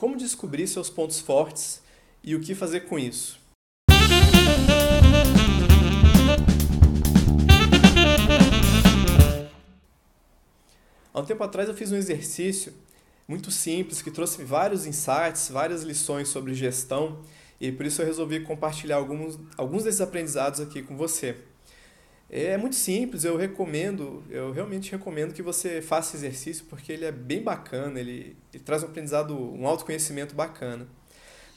como descobrir seus pontos fortes e o que fazer com isso. Há um tempo atrás eu fiz um exercício muito simples que trouxe vários insights, várias lições sobre gestão e por isso eu resolvi compartilhar alguns, alguns desses aprendizados aqui com você. É muito simples, eu recomendo, eu realmente recomendo que você faça exercício porque ele é bem bacana, ele, ele traz um aprendizado, um autoconhecimento bacana.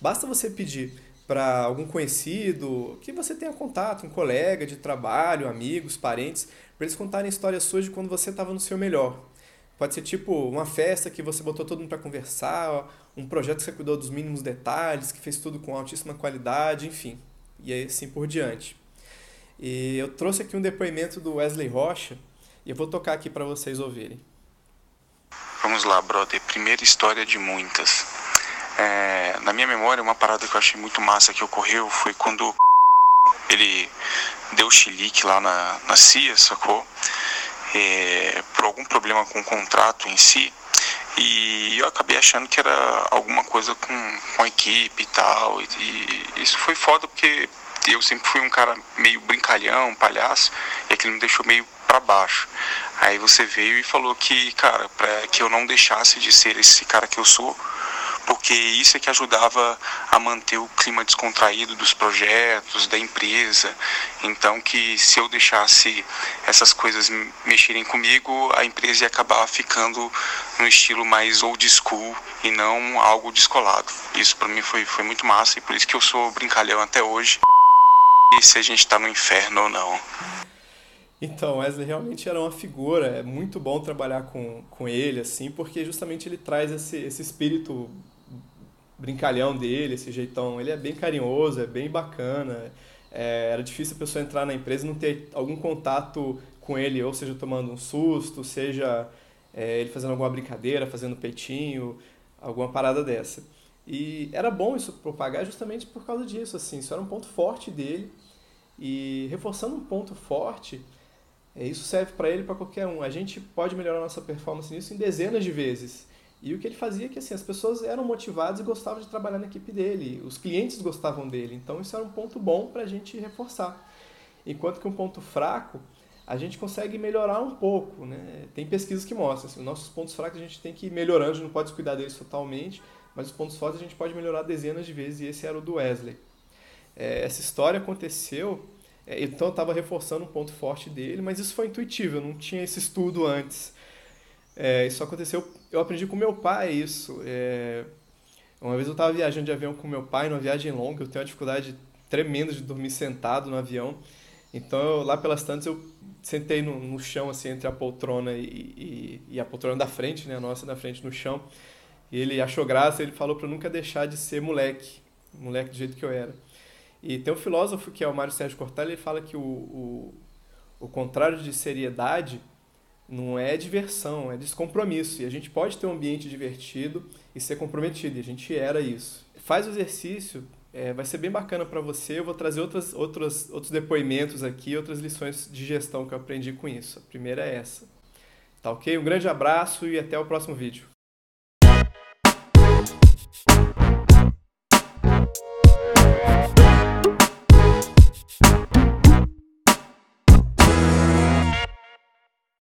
Basta você pedir para algum conhecido, que você tenha contato, um colega de trabalho, amigos, parentes, para eles contarem histórias suas de quando você estava no seu melhor. Pode ser tipo uma festa que você botou todo mundo para conversar, um projeto que você cuidou dos mínimos detalhes, que fez tudo com altíssima qualidade, enfim. E assim por diante. E eu trouxe aqui um depoimento do Wesley Rocha e eu vou tocar aqui para vocês ouvirem. Vamos lá, brother. Primeira história de muitas. É, na minha memória, uma parada que eu achei muito massa que ocorreu foi quando ele deu chilique lá na, na CIA, sacou? É, por algum problema com o contrato em si. E eu acabei achando que era alguma coisa com, com a equipe e tal. E, e isso foi foda porque eu sempre fui um cara meio brincalhão, palhaço, e aquilo me deixou meio para baixo. Aí você veio e falou que, cara, para que eu não deixasse de ser esse cara que eu sou, porque isso é que ajudava a manter o clima descontraído dos projetos, da empresa. Então, que se eu deixasse essas coisas mexerem comigo, a empresa ia acabar ficando no estilo mais old school e não algo descolado. Isso para mim foi, foi muito massa e por isso que eu sou brincalhão até hoje se a gente está no inferno ou não. Então, Wesley realmente era uma figura, é muito bom trabalhar com, com ele, assim, porque justamente ele traz esse, esse espírito brincalhão dele, esse jeitão. Ele é bem carinhoso, é bem bacana. É, era difícil a pessoa entrar na empresa e não ter algum contato com ele, ou seja, tomando um susto, seja é, ele fazendo alguma brincadeira, fazendo peitinho, alguma parada dessa. E era bom isso propagar justamente por causa disso, assim, isso era um ponto forte dele. E reforçando um ponto forte, é, isso serve para ele para qualquer um. A gente pode melhorar nossa performance nisso em dezenas de vezes. E o que ele fazia é que assim, as pessoas eram motivadas e gostavam de trabalhar na equipe dele, os clientes gostavam dele. Então isso era um ponto bom para a gente reforçar. Enquanto que um ponto fraco, a gente consegue melhorar um pouco. Né? Tem pesquisas que mostram assim, os nossos pontos fracos a gente tem que ir melhorando, a gente não pode cuidar deles totalmente, mas os pontos fortes a gente pode melhorar dezenas de vezes e esse era o do Wesley. É, essa história aconteceu, é, então eu estava reforçando um ponto forte dele, mas isso foi intuitivo, eu não tinha esse estudo antes. É, isso aconteceu, eu aprendi com meu pai isso. É, uma vez eu estava viajando de avião com meu pai, numa viagem longa, eu tenho uma dificuldade tremenda de dormir sentado no avião. Então, eu, lá pelas tantas, eu sentei no, no chão, assim, entre a poltrona e, e, e, a poltrona da frente, né, a nossa da frente no chão. E ele achou graça, ele falou para nunca deixar de ser moleque, moleque do jeito que eu era. E tem um filósofo que é o Mário Sérgio Cortella, ele fala que o, o, o contrário de seriedade não é diversão, é descompromisso. E a gente pode ter um ambiente divertido e ser comprometido, e a gente era isso. Faz o exercício, é, vai ser bem bacana para você. Eu vou trazer outras, outros, outros depoimentos aqui, outras lições de gestão que eu aprendi com isso. A primeira é essa. Tá ok? Um grande abraço e até o próximo vídeo.